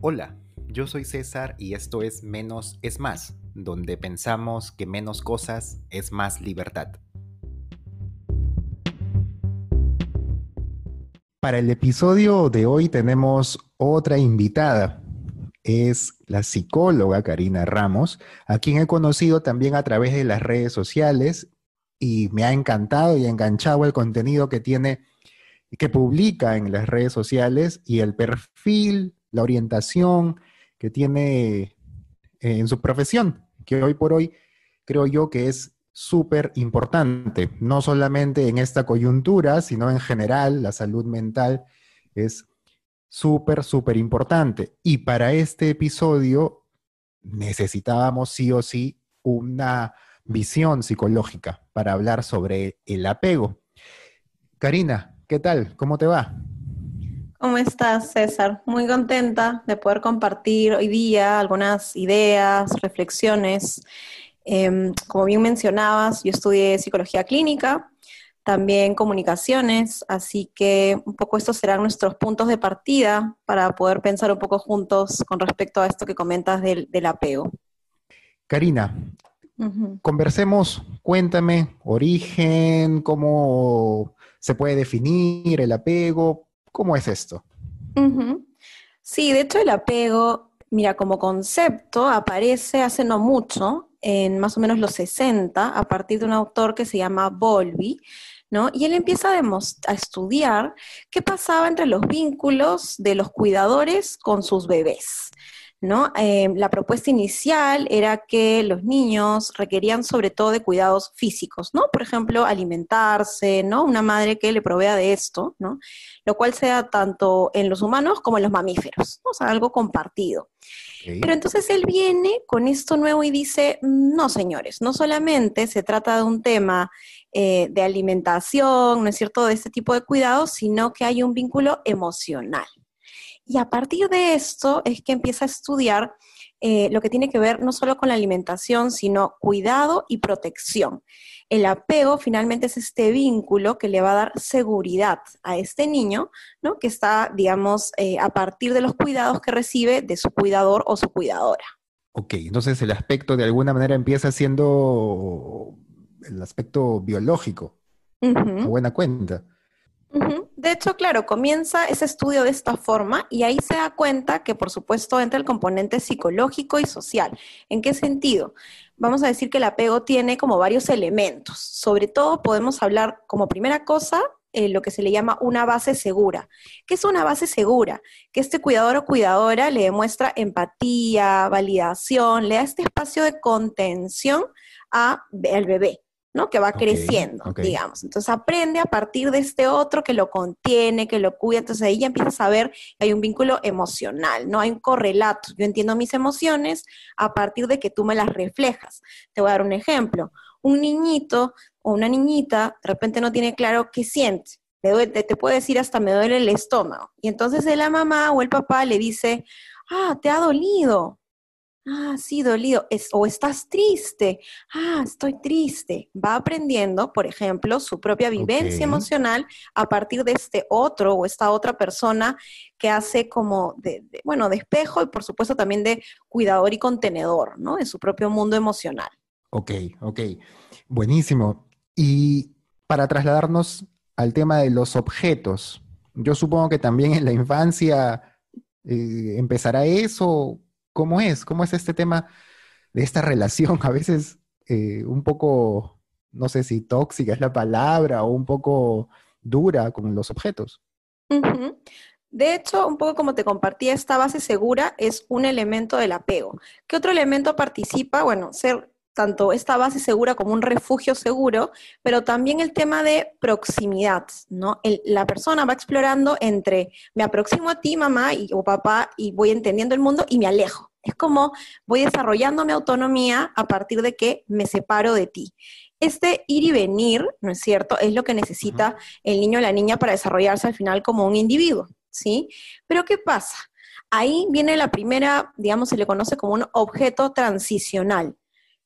Hola, yo soy César y esto es Menos es Más, donde pensamos que menos cosas es más libertad. Para el episodio de hoy tenemos otra invitada. Es la psicóloga Karina Ramos, a quien he conocido también a través de las redes sociales y me ha encantado y enganchado el contenido que tiene, que publica en las redes sociales y el perfil la orientación que tiene eh, en su profesión, que hoy por hoy creo yo que es súper importante, no solamente en esta coyuntura, sino en general, la salud mental es súper, súper importante. Y para este episodio necesitábamos sí o sí una visión psicológica para hablar sobre el apego. Karina, ¿qué tal? ¿Cómo te va? ¿Cómo estás, César? Muy contenta de poder compartir hoy día algunas ideas, reflexiones. Em, como bien mencionabas, yo estudié psicología clínica, también comunicaciones, así que un poco estos serán nuestros puntos de partida para poder pensar un poco juntos con respecto a esto que comentas del, apego. Karina, conversemos, cuéntame origen, cómo se puede definir el apego, ¿Cómo es esto? Sí, de hecho el apego, mira, como concepto aparece hace no mucho, en más o menos los 60, a partir de un autor que se llama Volvi, ¿no? Y él empieza a, a estudiar qué pasaba entre los vínculos de los cuidadores con sus bebés. ¿No? Eh, la propuesta inicial era que los niños requerían sobre todo de cuidados físicos, ¿no? Por ejemplo, alimentarse, ¿no? Una madre que le provea de esto, ¿no? Lo cual sea tanto en los humanos como en los mamíferos, o sea, algo compartido. Pero entonces él viene con esto nuevo y dice, no señores, no solamente se trata de un tema eh, de alimentación, ¿no es cierto?, de este tipo de cuidados, sino que hay un vínculo emocional. Y a partir de esto es que empieza a estudiar eh, lo que tiene que ver no solo con la alimentación, sino cuidado y protección. El apego finalmente es este vínculo que le va a dar seguridad a este niño, ¿no? Que está, digamos, eh, a partir de los cuidados que recibe de su cuidador o su cuidadora. Ok, entonces el aspecto de alguna manera empieza siendo el aspecto biológico, a buena cuenta. De hecho, claro, comienza ese estudio de esta forma y ahí se da cuenta que, por supuesto, entra el componente psicológico y social. ¿En qué sentido? Vamos a decir que el apego tiene como varios elementos. Sobre todo podemos hablar como primera cosa eh, lo que se le llama una base segura. ¿Qué es una base segura? Que este cuidador o cuidadora le demuestra empatía, validación, le da este espacio de contención al bebé. ¿No? Que va creciendo, digamos. Entonces aprende a partir de este otro que lo contiene, que lo cuida. Entonces ahí ya empiezas a ver que hay un vínculo emocional, ¿no? Hay un correlato. Yo entiendo mis emociones a partir de que tú me las reflejas. Te voy a dar un ejemplo. Un niñito o una niñita de repente no tiene claro qué siente. te, te puede decir hasta me duele el estómago. Y entonces la mamá o el papá le dice, ah, te ha dolido, Ah, sí, dolido. o estás triste. Ah, estoy triste. Va aprendiendo, por ejemplo, su propia vivencia emocional a partir de este otro o esta otra persona que hace como de, bueno, de espejo y por supuesto también de cuidador y contenedor, ¿no? De su propio mundo emocional. Ok, ok. Buenísimo. Y para trasladarnos al tema de los objetos, yo supongo que también en la infancia eh, empezará eso ¿Cómo es? ¿Cómo es este tema de esta relación? A veces eh, un poco, no sé si tóxica es la palabra, o un poco dura con los objetos. De hecho, un poco como te compartí, esta base segura es un elemento del apego. ¿Qué otro elemento participa? Bueno, ser tanto esta base segura como un refugio seguro, pero también el tema de proximidad, ¿no? la persona va explorando entre me aproximo a ti, mamá y, o papá, y voy entendiendo el mundo y me alejo. Es como voy desarrollando mi autonomía a partir de que me separo de ti. Este ir y venir, ¿no es cierto?, es lo que necesita el niño o la niña para desarrollarse al final como un individuo, ¿sí? Pero ¿qué pasa? Ahí viene la primera, digamos, se le conoce como un objeto transicional.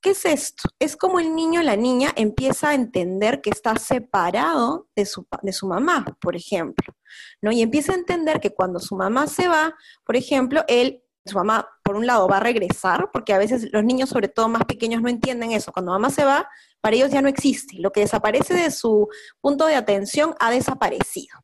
¿Qué es esto? Es como el niño o la niña empieza a entender que está separado de su, de su mamá, por ejemplo, ¿no? Y empieza a entender que cuando su mamá se va, por ejemplo, él su mamá, por un lado, va a regresar, porque a veces los niños, sobre todo más pequeños, no entienden eso. Cuando mamá se va, para ellos ya no existe. Lo que desaparece de su punto de atención ha desaparecido.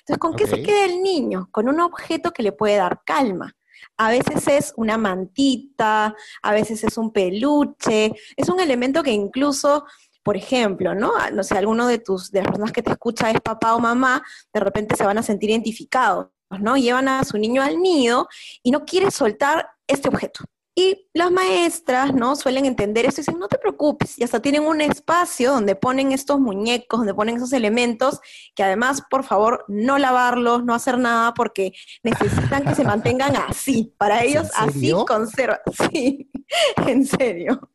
Entonces, ¿con qué se queda el niño? Con un objeto que le puede dar calma. A veces es una mantita, a veces es un peluche, es un elemento que incluso por ejemplo, ¿no? No sé, alguno de tus, de las personas que te escucha es papá o mamá, de repente se van a sentir identificados, ¿no? Llevan a su niño al nido y no quiere soltar este objeto. Y las maestras, ¿no? Suelen entender esto y dicen, no te preocupes, y hasta tienen un espacio donde ponen estos muñecos, donde ponen esos elementos, que además, por favor, no lavarlos, no hacer nada, porque necesitan que se mantengan así. Para ellos, así conserva. Sí, en serio.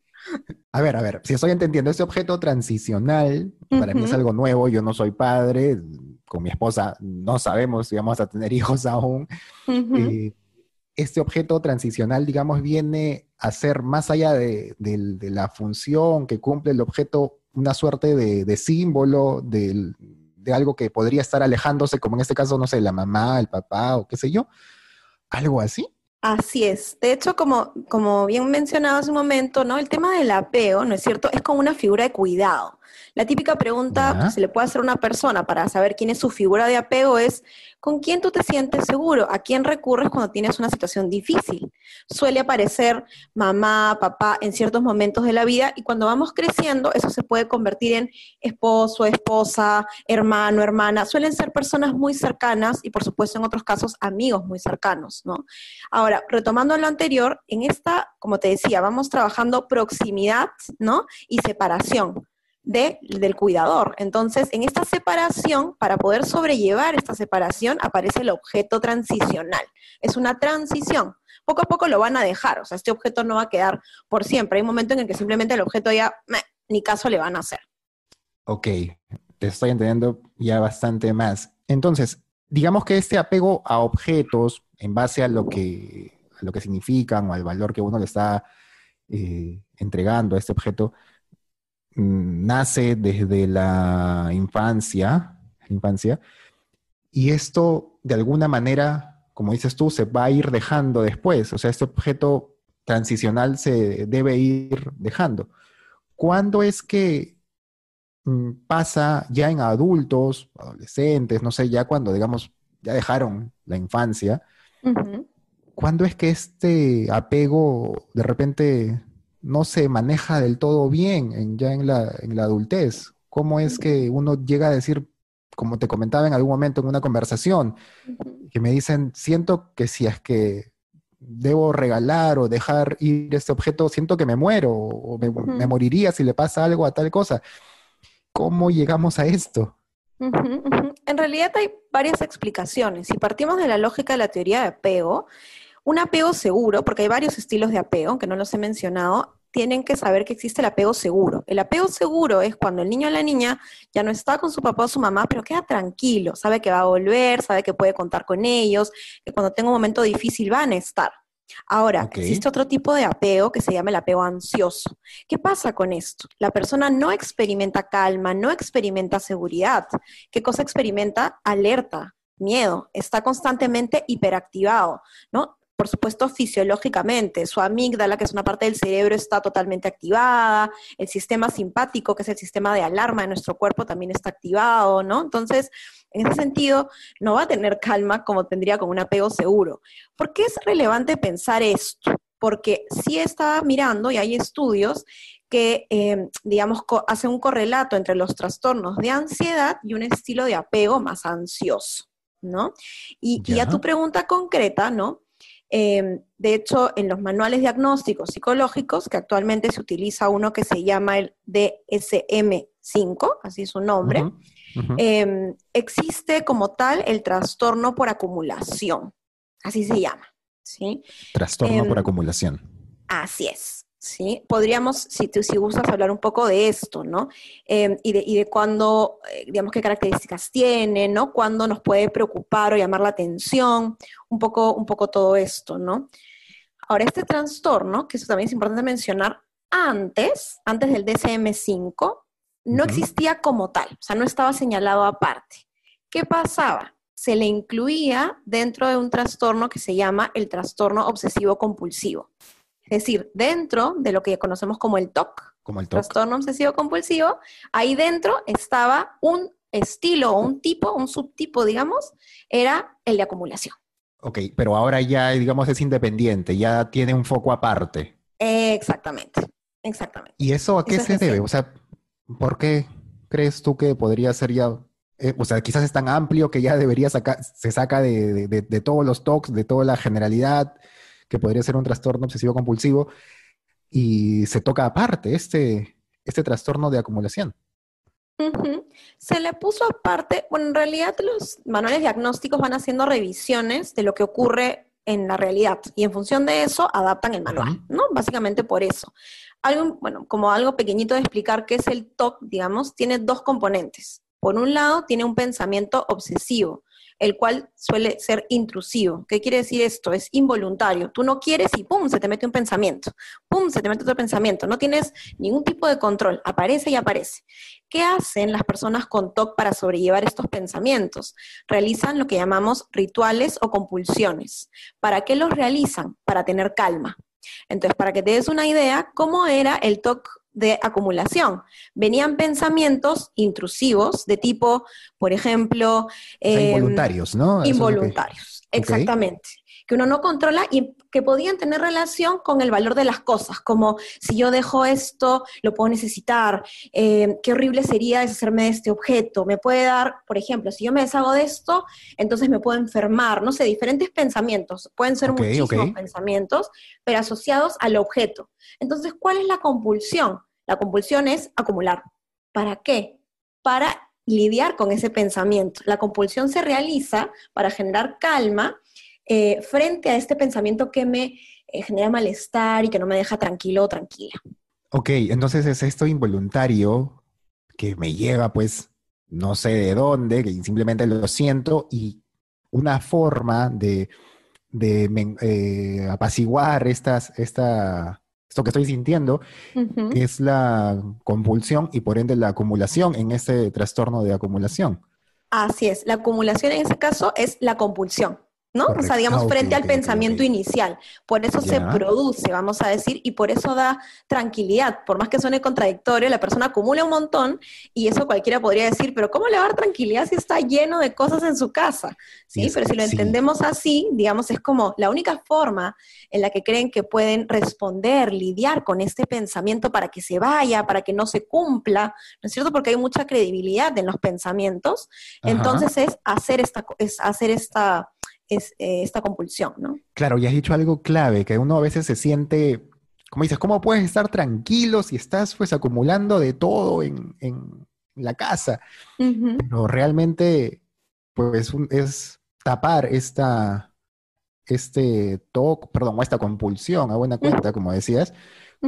A ver, a ver, si estoy entendiendo, este objeto transicional, para mí es algo nuevo, yo no soy padre, con mi esposa no sabemos si vamos a tener hijos aún este objeto transicional, digamos, viene a ser más allá de, la función que cumple el objeto, una suerte de, símbolo de, algo que podría estar alejándose, como en este caso, no sé, la mamá, el papá o qué sé yo, algo así. Así es. De hecho, como, como bien mencionado hace un momento, ¿no? El tema del apego, ¿no es cierto? Es como una figura de cuidado. La típica pregunta que se le puede hacer a una persona para saber quién es su figura de apego es, ¿con quién tú te sientes seguro? ¿A quién recurres cuando tienes una situación difícil? Suele aparecer mamá, papá en ciertos momentos de la vida y cuando vamos creciendo eso se puede convertir en esposo, esposa, hermano, hermana. Suelen ser personas muy cercanas y por supuesto en otros casos amigos muy cercanos, ¿no? Ahora, retomando lo anterior, en esta, como te decía, vamos trabajando proximidad, ¿no? Y separación del cuidador. Entonces, en esta separación, para poder sobrellevar esta separación, aparece el objeto transicional. Es una transición. Poco a poco lo van a dejar, o sea, este objeto no va a quedar por siempre. Hay un momento en el que simplemente el objeto ya ni caso le van a hacer. Ok, te estoy entendiendo ya bastante más. Entonces, digamos que este apego a objetos, en base a lo que, a lo que significan o al valor que uno le está eh, entregando a este objeto, nace desde la infancia, infancia, y esto de alguna manera, como dices tú, se va a ir dejando después, o sea, este objeto transicional se debe ir dejando. ¿Cuándo es que mm, pasa ya en adultos, adolescentes, no sé, ya cuando, digamos, ya dejaron la infancia? ¿Cuándo es que este apego de repente no se maneja del todo bien ya en la, en la adultez. ¿Cómo es que uno llega a decir, como te comentaba en algún momento en una conversación, que me dicen, siento que si es que debo regalar o dejar ir este objeto, siento que me muero o me, moriría si le pasa algo a tal cosa. ¿Cómo llegamos a esto? En realidad hay varias explicaciones. Si partimos de la lógica de la teoría de apego, un apego seguro, porque hay varios estilos de apego, aunque no los he mencionado, tienen que saber que existe el apego seguro. El apego seguro es cuando el niño o la niña ya no está con su papá o su mamá, pero queda tranquilo, sabe que va a volver, sabe que puede contar con ellos, que cuando tenga un momento difícil van a estar. Ahora, existe otro tipo de apego que se llama el apego ansioso. ¿Qué pasa con esto? La persona no experimenta calma, no experimenta seguridad. ¿Qué cosa experimenta? Alerta, miedo, está constantemente hiperactivado, ¿no? Por supuesto, fisiológicamente. Su amígdala, que es una parte del cerebro, está totalmente activada. El sistema simpático, que es el sistema de alarma de nuestro cuerpo, también está activado, ¿no? Entonces, en ese sentido, no va a tener calma como tendría con un apego seguro. ¿Por qué es relevante pensar esto? Porque sí estaba mirando, y hay estudios que, eh, digamos, hacen un correlato entre los trastornos de ansiedad y un estilo de apego más ansioso, ¿no? Y, y a tu pregunta concreta, ¿no? Em, de hecho, en los manuales diagnósticos psicológicos, que actualmente se utiliza uno que se llama el DSM5, así es su nombre, em, existe como tal el trastorno por acumulación, así se llama. ¿sí? Trastorno por em, acumulación. Así es. ¿Sí? Podríamos, si, si gustas, hablar un poco de esto, ¿no? Em, y, de, y de cuándo, eh, digamos, qué características tiene, ¿no? Cuándo nos puede preocupar o llamar la atención, un poco, un poco todo esto, ¿no? Ahora, este trastorno, que eso también es importante mencionar, antes, antes del DCM5, no existía como tal, o sea, no estaba señalado aparte. ¿Qué pasaba? se le incluía dentro de un trastorno que se llama el trastorno obsesivo compulsivo. Es decir, dentro de lo que conocemos como el TOC, como el trastorno obsesivo compulsivo, ahí dentro estaba un estilo o un tipo, un subtipo, digamos, era el de acumulación. Ok, pero ahora ya, digamos, es independiente, ya tiene un foco aparte. Exactamente, exactamente. ¿Y eso a qué se debe? O sea, ¿por qué crees tú que podría ser ya eh, o sea, quizás es tan amplio que ya debería sacar, se saca de, todos los TOCs, de toda la generalidad, que podría ser un trastorno obsesivo compulsivo, y se toca aparte este, este trastorno de acumulación. Se le puso aparte, bueno, en realidad los manuales diagnósticos van haciendo revisiones de lo que ocurre en la realidad y en función de eso adaptan el manual, ¿no? Básicamente por eso. Algo, bueno, como algo pequeñito de explicar qué es el TOC, digamos, tiene dos componentes. Por un lado, tiene un pensamiento obsesivo, el cual suele ser intrusivo. ¿Qué quiere decir esto? Es involuntario. Tú no quieres y ¡pum! se te mete un pensamiento. ¡Pum! se te mete otro pensamiento. No tienes ningún tipo de control. Aparece y aparece. ¿Qué hacen las personas con TOC para sobrellevar estos pensamientos? Realizan lo que llamamos rituales o compulsiones. ¿Para qué los realizan? Para tener calma. Entonces, para que te des una idea, ¿cómo era el TOC de acumulación. Venían pensamientos intrusivos de tipo, por ejemplo... involuntarios, ¿no? Involuntarios, exactamente que uno no controla y que podían tener relación con el valor de las cosas, como si yo dejo esto, lo puedo necesitar, eh, qué horrible sería deshacerme de este objeto, me puede dar, por ejemplo, si yo me deshago de esto, entonces me puedo enfermar, no sé, diferentes pensamientos, pueden ser muchísimos pensamientos, pero asociados al objeto. Entonces, ¿cuál es la compulsión? La compulsión es acumular. ¿Para qué? Para lidiar con ese pensamiento. La compulsión se realiza para generar calma eh, frente a este pensamiento que me eh, genera malestar y que no me deja tranquilo o tranquila. Ok, entonces es esto involuntario que me lleva pues no sé de dónde, que simplemente lo siento y una forma de, eh, apaciguar estas, esta, esto que estoy sintiendo es la compulsión y por ende la acumulación en este trastorno de acumulación. Así es, la acumulación en ese caso es la compulsión. ¿No? O sea, digamos, ah, frente al pensamiento inicial. Por eso se produce, vamos a decir, y por eso da tranquilidad. Por más que suene contradictorio, la persona acumula un montón y eso cualquiera podría decir, pero ¿cómo le va a dar tranquilidad si está lleno de cosas en su casa? Sí, pero si lo entendemos así, digamos, es como la única forma en la que creen que pueden responder, lidiar con este pensamiento para que se vaya, para que no se cumpla, ¿no es cierto? Porque hay mucha credibilidad en los pensamientos. Entonces es hacer esta, es hacer esta es eh, esta compulsión, ¿no? Claro, y has dicho algo clave, que uno a veces se siente, como dices, ¿cómo puedes estar tranquilo si estás pues acumulando de todo en, la casa? Pero realmente, pues es tapar esta, este toque, perdón, esta compulsión a buena cuenta, como decías,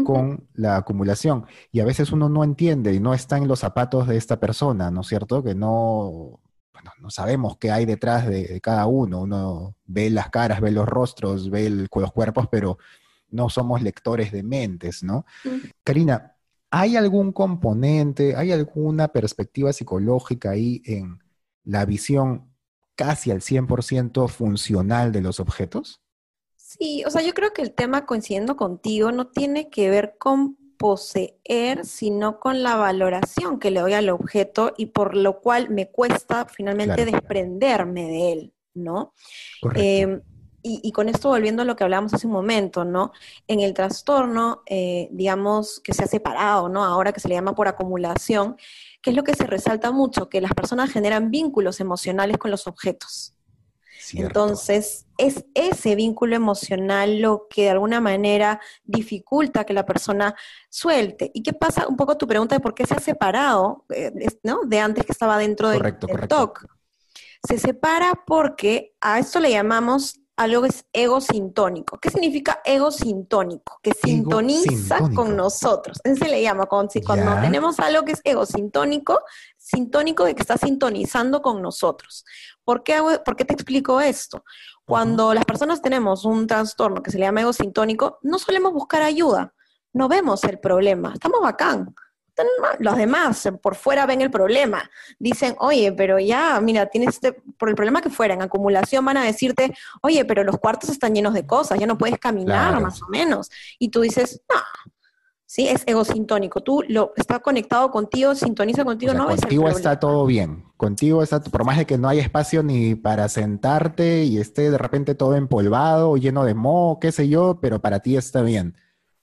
con la acumulación. Y a veces uno no entiende y no está en los zapatos de esta persona, ¿no es cierto? Que no, no sabemos qué hay detrás de, cada uno. Uno ve las caras, ve los rostros, ve los cuerpos, pero no somos lectores de mentes, ¿no? Karina, ¿hay algún componente, hay alguna perspectiva psicológica ahí en la visión casi al 100% funcional de los objetos? Sí, o sea, yo creo que el tema, coincidiendo contigo, no tiene que ver con poseer, sino con la valoración que le doy al objeto y por lo cual me cuesta finalmente desprenderme de él, ¿no? Em, y, con esto volviendo a lo que hablábamos hace un momento, ¿no? En el trastorno, eh, digamos, que se ha separado, ¿no? Ahora que se le llama por acumulación, ¿qué es lo que se resalta mucho? Que las personas generan vínculos emocionales con los objetos. Entonces, es ese vínculo emocional lo que de alguna manera dificulta que la persona suelte. ¿Y qué pasa? Un poco tu pregunta de por qué se ha separado, eh, ¿no? De antes que estaba dentro del, TOC. Se separa porque a esto le llamamos algo que es ego sintónico. ¿Qué significa ego sintónico? Que sintoniza con nosotros. Eso se le llama cuando, cuando tenemos algo que es ego sintónico, sintónico de que está sintonizando con nosotros. ¿Por qué, ¿Por qué te explico esto? Cuando las personas tenemos un trastorno que se le llama ego sintónico, no solemos buscar ayuda, no vemos el problema, estamos bacán. Los demás por fuera ven el problema. Dicen, oye, pero ya, mira, tienes este, por el problema que fuera, en acumulación van a decirte, oye, pero los cuartos están llenos de cosas, ya no puedes caminar, más o menos. Y tú dices, no, ¿sí? Es egosintónico. Tú lo está conectado contigo, sintoniza contigo, no ves Contigo está todo bien. Contigo está, por más de que no hay espacio ni para sentarte y esté de repente todo empolvado, lleno de moho, qué sé yo, pero para ti está bien.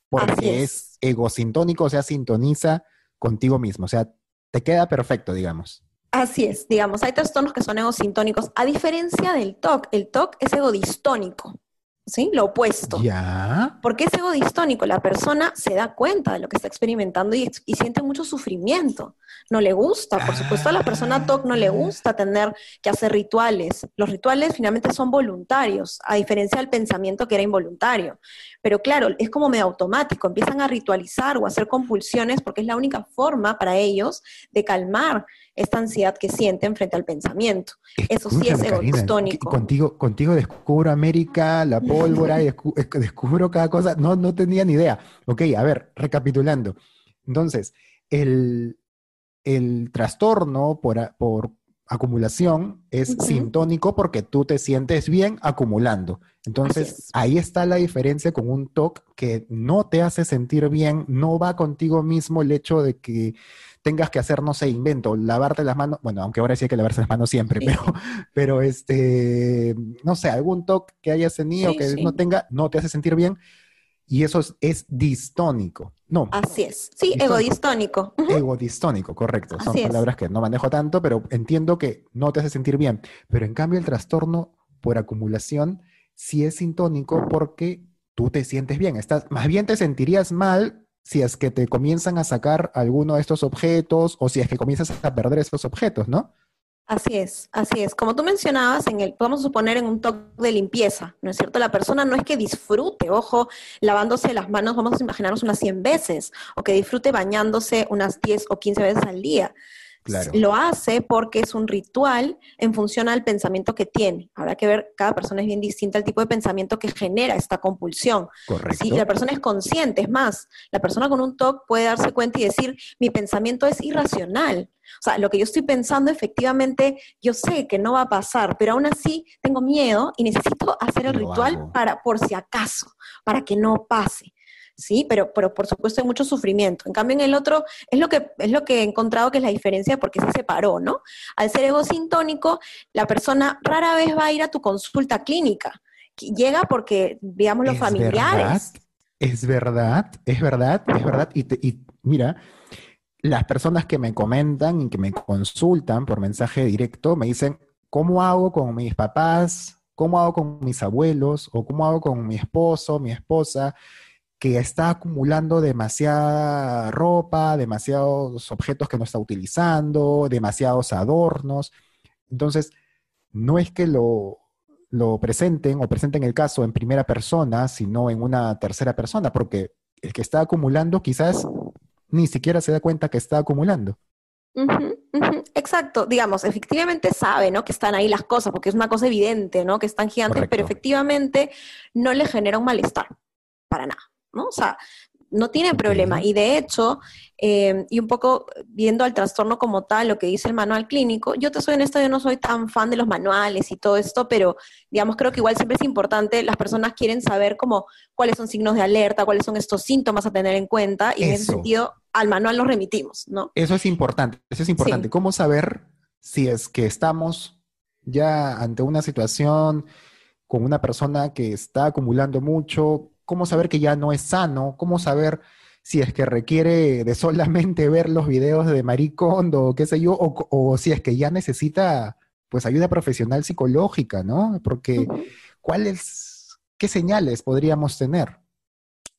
Porque es. egosintónico, o sea, sintoniza contigo mismo. O sea, te queda perfecto, digamos. Así es, digamos, hay trastornos que son egosintónicos, a diferencia del TOC. El TOC es egodistónico. ¿Sí? Lo opuesto. Ya. Porque es ego distónico, la persona se da cuenta de lo que está experimentando y, siente mucho sufrimiento. No le gusta, por supuesto, a la persona TOC no le gusta tener que hacer rituales. Los rituales finalmente son voluntarios, a diferencia del pensamiento que era involuntario. Pero claro, es como medio automático, empiezan a ritualizar o a hacer compulsiones porque es la única forma para ellos de calmar esta ansiedad que sienten frente al pensamiento. Eso sí es egoistónico. Contigo, contigo descubro América, la pólvora, y descubro cada cosa. No, no tenía ni idea. Ok, a ver, recapitulando. Entonces, el, el trastorno por, por acumulación es sintónico porque tú te sientes bien acumulando. Entonces, ahí está la diferencia con un TOC que no te hace sentir bien, no va contigo mismo el hecho de que tengas que hacer, no sé, invento, lavarte las manos, bueno, aunque ahora sí hay que lavarse las manos siempre, pero, pero este, no sé, algún toque que hayas tenido que no tenga, no te hace sentir bien. Y eso es, distónico. No. Así es. Sí, egodistónico. Egodistónico, correcto. Son palabras que no manejo tanto, pero entiendo que no te hace sentir bien. Pero en cambio, el trastorno por acumulación sí es sintónico porque tú te sientes bien. Estás, más bien te sentirías mal si es que te comienzan a sacar alguno de estos objetos o si es que comienzas a perder estos objetos, ¿no? Así es, así es. Como tú mencionabas, en el, podemos suponer en un toque de limpieza, ¿no es cierto? La persona no es que disfrute, ojo, lavándose las manos, vamos a imaginarnos unas 100 veces, o que disfrute bañándose unas 10 o 15 veces al día. Lo hace porque es un ritual en función al pensamiento que tiene. Habrá que ver, cada persona es bien distinta al tipo de pensamiento que genera esta compulsión. Correcto. Si la persona es consciente, es más, la persona con un TOC puede darse cuenta y decir, mi pensamiento es irracional. O sea, lo que yo estoy pensando efectivamente, yo sé que no va a pasar, pero aún así tengo miedo y necesito hacer el ritual para, por si acaso, para que no pase. ¿Sí? Pero, pero por supuesto hay mucho sufrimiento. En cambio, en el otro es lo que, es lo que he encontrado que es la diferencia porque se separó, ¿no? Al ser egosintónico, la persona rara vez va a ir a tu consulta clínica. Llega porque, digamos, los familiares. es verdad, es verdad, es verdad. Y, y mira, las personas que me comentan y que me consultan por mensaje directo me dicen, ¿cómo hago con mis papás? ¿Cómo hago con mis abuelos? ¿O cómo hago con mi esposo, mi esposa? Que está acumulando demasiada ropa, demasiados objetos que no está utilizando, demasiados adornos. Entonces, no es que lo, lo presenten o presenten el caso en primera persona, sino en una tercera persona, porque el que está acumulando quizás ni siquiera se da cuenta que está acumulando. Exacto, digamos, efectivamente sabe, ¿no? Que están ahí las cosas, porque es una cosa evidente, ¿no? Que están gigantes, pero efectivamente no le genera un malestar, para nada. ¿No? O sea, no tiene problema. Y de hecho, eh, y un poco viendo al trastorno como tal, lo que dice el manual clínico, yo te soy honesta, yo no soy tan fan de los manuales y todo esto, pero digamos, creo que igual siempre es importante, las personas quieren saber como cuáles son signos de alerta, cuáles son estos síntomas a tener en cuenta, y en ese sentido, al manual nos remitimos, ¿no? Eso es importante, eso es importante. ¿Cómo saber si es que estamos ya ante una situación con una persona que está acumulando mucho, cómo saber que ya no es sano, cómo saber si es que requiere de solamente ver los videos de Maricondo o qué sé yo, o, si es que ya necesita pues ayuda profesional psicológica, ¿no? Porque ¿cuáles, qué señales podríamos tener?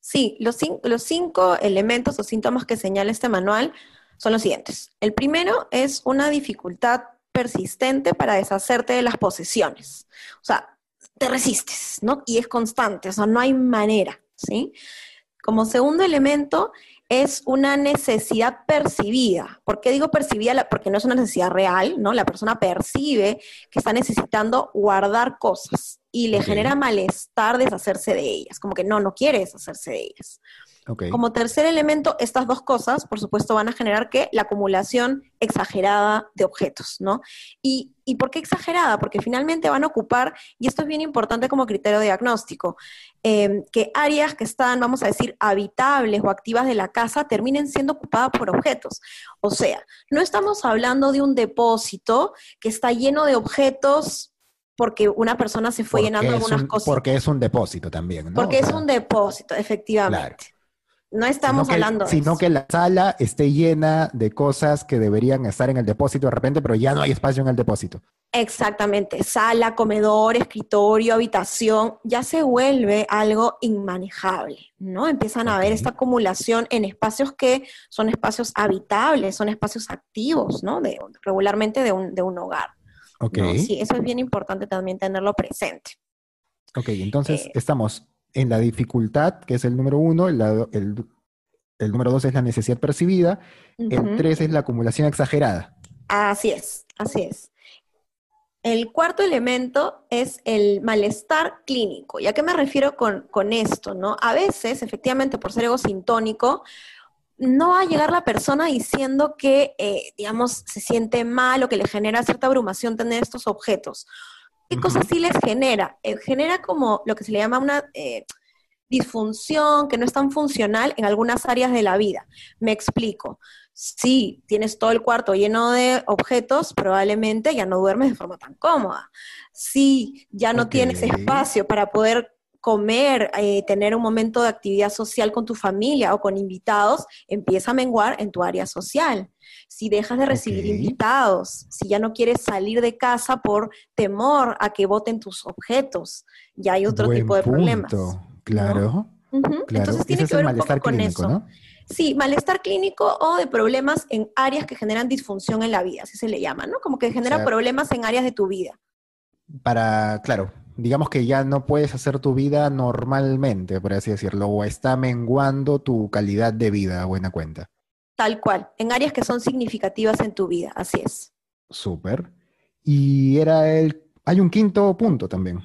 Sí, los, los cinco elementos o síntomas que señala este manual son los siguientes. El primero es una dificultad persistente para deshacerte de las posesiones. O sea, te resistes, ¿no? Y es constante, o sea, no hay manera, ¿sí? Como segundo elemento es una necesidad percibida. ¿Por qué digo percibida? Porque no es una necesidad real, ¿no? La persona percibe que está necesitando guardar cosas. y le genera malestar deshacerse de ellas, como que no, no quiere deshacerse de ellas. Ok. Como tercer elemento, estas dos cosas, por supuesto, van a generar que la acumulación exagerada de objetos, ¿no? ¿Y, y por qué exagerada? Porque finalmente van a ocupar, y esto es bien importante como criterio diagnóstico, eh, que áreas que están, vamos a decir, habitables o activas de la casa terminen siendo ocupadas por objetos. O sea, no estamos hablando de un depósito que está lleno de objetos porque una persona se fue Porque llenando algunas un- cosas. Porque es un depósito también, ¿no? Porque O es un depósito, efectivamente. No estamos sino que- hablando de Sino eso. que la sala esté llena de cosas que deberían estar en el depósito de repente, pero ya no hay espacio en el depósito. Exactamente, sala, comedor, escritorio, habitación, ya se vuelve algo inmanejable, ¿no? Empiezan a haber esta acumulación en espacios que son espacios habitables, son espacios activos, ¿no? De, regularmente de un, de un hogar. Ok. ¿no? Sí, eso es bien importante también tenerlo presente. Ok, entonces Eh, estamos en la dificultad, que es el número uno, el, el- el número dos es la necesidad percibida, el Ujú. tres es la acumulación exagerada. Así es, así es. El cuarto elemento es el malestar clínico. ¿Y a qué me refiero con, con esto? ¿no? A veces, efectivamente, por ser egosintónico, no va a llegar la persona diciendo que, eh, digamos, se siente mal o que le genera cierta abrumación tener estos objetos. ¿Qué cosas sí les genera? Eh, genera como lo que se le llama una eh, disfunción que no es tan funcional en algunas áreas de la vida. Me explico. Si tienes todo el cuarto lleno de objetos, probablemente ya no duermes de forma tan cómoda. Si ya no tienes espacio para poder comer, eh, tener un momento de actividad social con tu familia o con invitados, empieza a menguar en tu área social. Si dejas de recibir invitados, si ya no quieres salir de casa por temor a que voten tus objetos, ya hay otro Buen tipo de problemas. Claro, Ujú, claro. Entonces tiene que ver un poco con clínico, eso. ¿no? Sí, malestar clínico o de problemas en áreas que generan disfunción en la vida, así se le llama, ¿no? Como que genera sea, problemas en áreas de tu vida. Para, claro, digamos que ya no puedes hacer tu vida normalmente, por así decirlo, o está menguando tu calidad de vida a buena cuenta. Tal cual, en áreas que son significativas en tu vida, así es. Súper. Y era el... Hay un quinto punto también.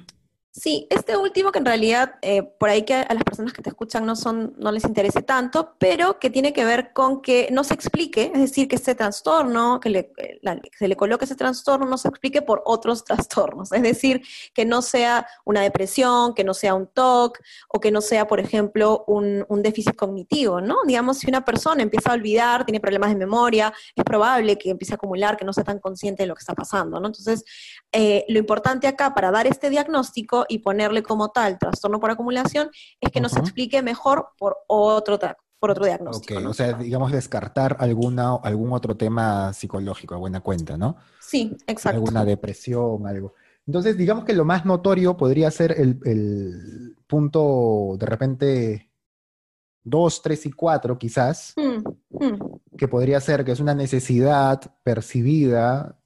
Sí, este último que en realidad eh, por ahí que a las personas que te escuchan no son, no les interese tanto, pero que tiene que ver con que no se explique, es decir, que este trastorno, que, le, que se le coloque ese trastorno, no se explique por otros trastornos, es decir, que no sea una depresión, que no sea un TOC, o que no sea, por ejemplo, un, un déficit cognitivo, ¿no? Digamos, si una persona empieza a olvidar, tiene problemas de memoria, es probable que empiece a acumular, que no sea tan consciente de lo que está pasando, ¿no? Entonces, eh, lo importante acá para dar este diagnóstico y ponerle como tal trastorno por acumulación es que nos explique mejor por otro, por otro diagnóstico. O sea, digamos descartar alguna, algún otro tema psicológico a buena cuenta, ¿no? sí, exacto. Alguna depresión, algo. Entonces, digamos que lo más notorio podría ser el, el punto de repente 2, 3 y 4 quizás, Mm, mm, que podría ser que es una necesidad percibida,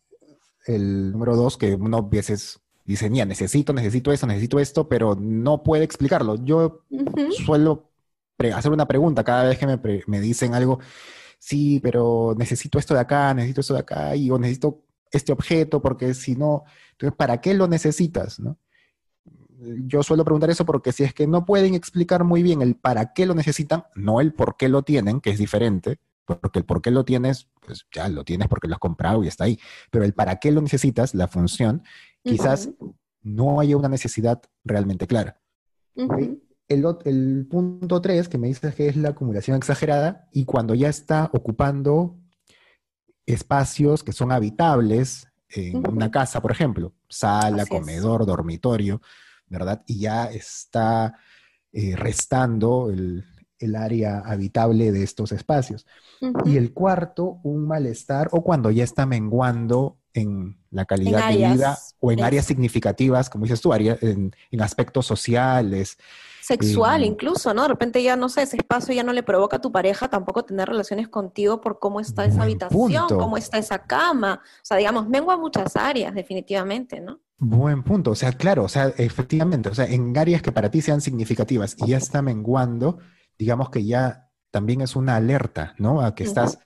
el número 2, que uno veces dice, mira, necesito, necesito esto, necesito esto, pero no puede explicarlo. Yo suelo hacer una pregunta cada vez que me, me dicen algo, sí, pero necesito esto de acá, necesito esto de acá, y o necesito este objeto, porque si no, entonces, ¿para qué lo necesitas? ¿no? Yo suelo preguntar eso porque si es que no pueden explicar muy bien el para qué lo necesitan, no el por qué lo tienen, que es diferente, porque el por qué lo tienes, pues ya lo tienes porque lo has comprado y está ahí, pero el para qué lo necesitas, la función, quizás no haya una necesidad realmente clara. El, punto 3 que me dices que es la acumulación exagerada y cuando ya está ocupando espacios que son habitables en una casa, por ejemplo, sala, Así es. comedor, dormitorio, ¿verdad? Y ya está eh, restando el, el área habitable de estos espacios. Y el cuarto, un malestar o cuando ya está menguando en la calidad de áreas, vida o en es- áreas significativas, como dices tú, área- en, en aspectos sociales, Sexual Eh, incluso, ¿no? De repente ya, no sé, ese espacio ya no le provoca a tu pareja tampoco tener relaciones contigo por cómo está esa habitación, punto. cómo está esa cama. O sea, digamos, mengua muchas áreas, definitivamente, ¿no? Buen punto, o sea, claro, o sea, efectivamente, o sea, en áreas que para ti sean significativas y ya está menguando, digamos que ya también es una alerta, ¿no? A que estás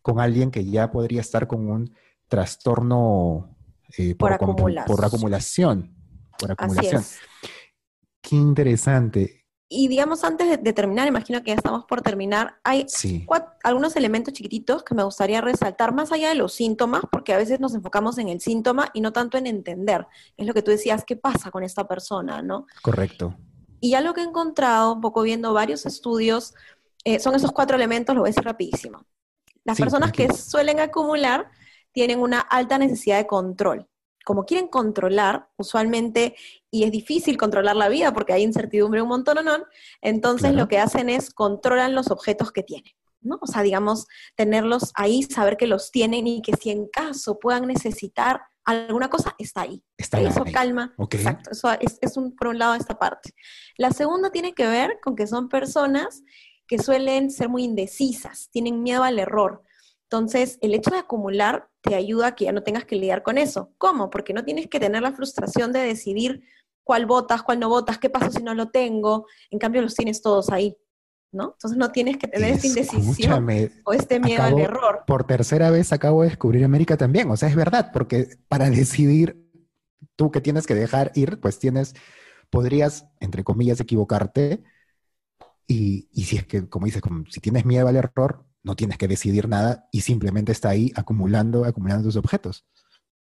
con alguien que ya podría estar con un trastorno eh, Por acumulación. por acumulación. por acumulación. Qué interesante. Y digamos, antes de, terminar, imagino que ya estamos por terminar, hay algunos elementos chiquititos que me gustaría resaltar, más allá de los síntomas, porque a veces nos enfocamos en el síntoma y no tanto en entender. Es lo que tú decías, ¿qué pasa con esta persona? ¿no? Correcto. Y ya lo que he encontrado, un poco viendo varios estudios, eh, son esos cuatro elementos, lo voy a decir rapidísimo. Las personas que suelen acumular tienen una alta necesidad de control como quieren controlar, usualmente, y es difícil controlar la vida porque hay incertidumbre un montón o no, entonces lo que hacen es controlan los objetos que tienen. ¿no? O sea, digamos, tenerlos ahí, saber que los tienen y que si en caso puedan necesitar alguna cosa, está ahí. Está eso calma. Exacto, eso es, es un, por un lado esta parte. La segunda tiene que ver con que son personas que suelen ser muy indecisas, tienen miedo al error. Entonces, el hecho de acumular te ayuda a que ya no tengas que lidiar con eso. ¿Cómo? Porque no tienes que tener la frustración de decidir cuál votas, cuál no votas, qué pasa si no lo tengo. En cambio, los tienes todos ahí. ¿no? Entonces no tienes que tener esta indecisión o este miedo al error. Por tercera vez acabo de descubrir América también, o sea, es verdad, porque para decidir tú que tienes que dejar ir, pues tienes, podrías, entre comillas, equivocarte, y, y si es que, como dices, como, si tienes miedo al error, no tienes que decidir nada y simplemente está ahí acumulando, acumulando tus objetos.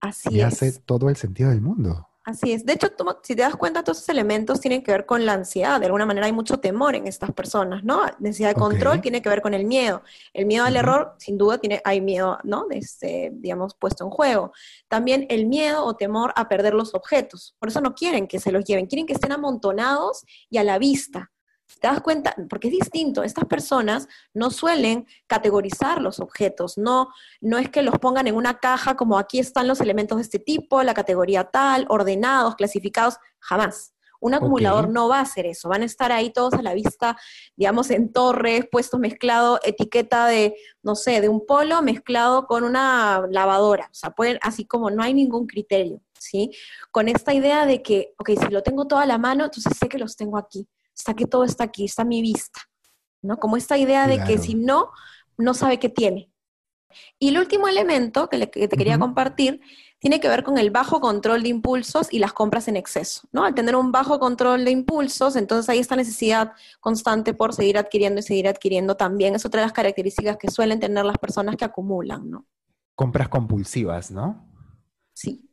Así y hace todo el sentido del mundo. Así es. De hecho, si te das cuenta, todos esos elementos tienen que ver con la ansiedad. De alguna manera hay mucho temor en estas personas, ¿no? Necesidad de control tiene que ver con el miedo. El miedo al error, sin duda, tiene, hay miedo, ¿no? Este, digamos, puesto en juego. También el miedo o temor a perder los objetos. Por eso no quieren que se los lleven, quieren que estén amontonados y a la vista. ¿Te das cuenta? Porque es distinto. Estas personas no suelen categorizar los objetos, no, no es que los pongan en una caja como aquí están los elementos de este tipo, la categoría tal, ordenados, clasificados, jamás. Un acumulador no va a hacer eso, van a estar ahí todos a la vista, digamos, en torres, puestos mezclado, etiqueta de, no sé, de un polo mezclado con una lavadora. O sea, pueden, así como no hay ningún criterio, ¿sí? Con esta idea de que, ok, si lo tengo todo a la mano, entonces sé que los tengo aquí está que todo está aquí, está mi vista, ¿no? Como esta idea de que si no, no sabe qué tiene. Y el último elemento que, te quería compartir tiene que ver con el bajo control de impulsos y las compras en exceso, ¿no? Al tener un bajo control de impulsos, entonces hay esta necesidad constante por seguir adquiriendo y seguir adquiriendo también. Es otra de las características que suelen tener las personas que acumulan, ¿no? Compras compulsivas, ¿no? Sí.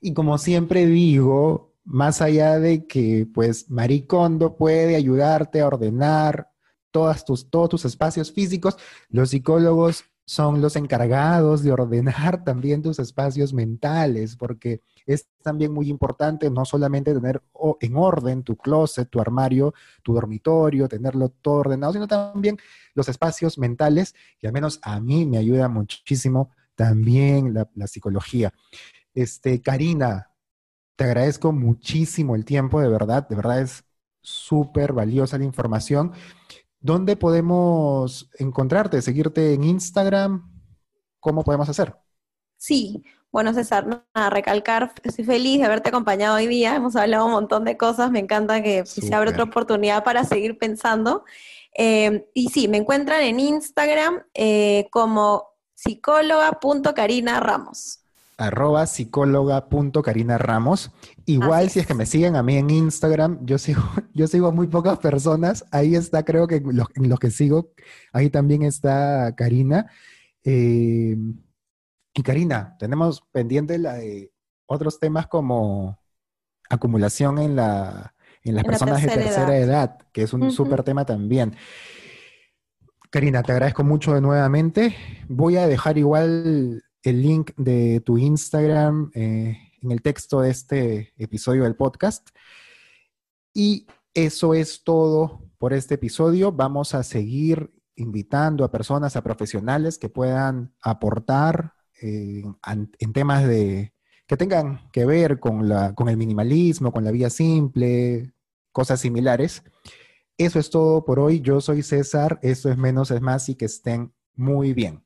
Y como siempre digo, más allá de que pues Maricondo puede ayudarte a ordenar todas tus, todos tus espacios físicos, los psicólogos son los encargados de ordenar también tus espacios mentales, porque es también muy importante no solamente tener en orden tu closet, tu armario, tu dormitorio, tenerlo todo ordenado, sino también los espacios mentales, y al menos a mí me ayuda muchísimo también la, la psicología. Este, Karina, te agradezco muchísimo el tiempo, de verdad, de verdad es súper valiosa la información. ¿Dónde podemos encontrarte, seguirte en Instagram? ¿Cómo podemos hacer? Sí, bueno, César, a recalcar, estoy feliz de haberte acompañado hoy día. Hemos hablado un montón de cosas. Me encanta que se abra otra oportunidad para seguir pensando. Eh, y sí, me encuentran en Instagram eh, como psicóloga.carinaramos arroba psicóloga.carina Ramos. Igual si es que me siguen a mí en Instagram, yo sigo, yo sigo a muy pocas personas. Ahí está, creo que los, en los que sigo, ahí también está Karina. Eh, y Karina, tenemos pendiente la de otros temas como acumulación en, la, en las personas de tercera edad. que es un súper tema también. Karina, te agradezco mucho de nuevamente. Voy a dejar igual el link de tu Instagram eh, en el texto de este episodio del podcast. Y eso es todo por este episodio. Vamos a seguir invitando a personas, a profesionales que puedan aportar eh, en temas de que tengan que ver con, la, con el minimalismo, con la vida simple, cosas similares. Eso es todo por hoy. Yo soy César. Esto es menos es más y que estén muy bien.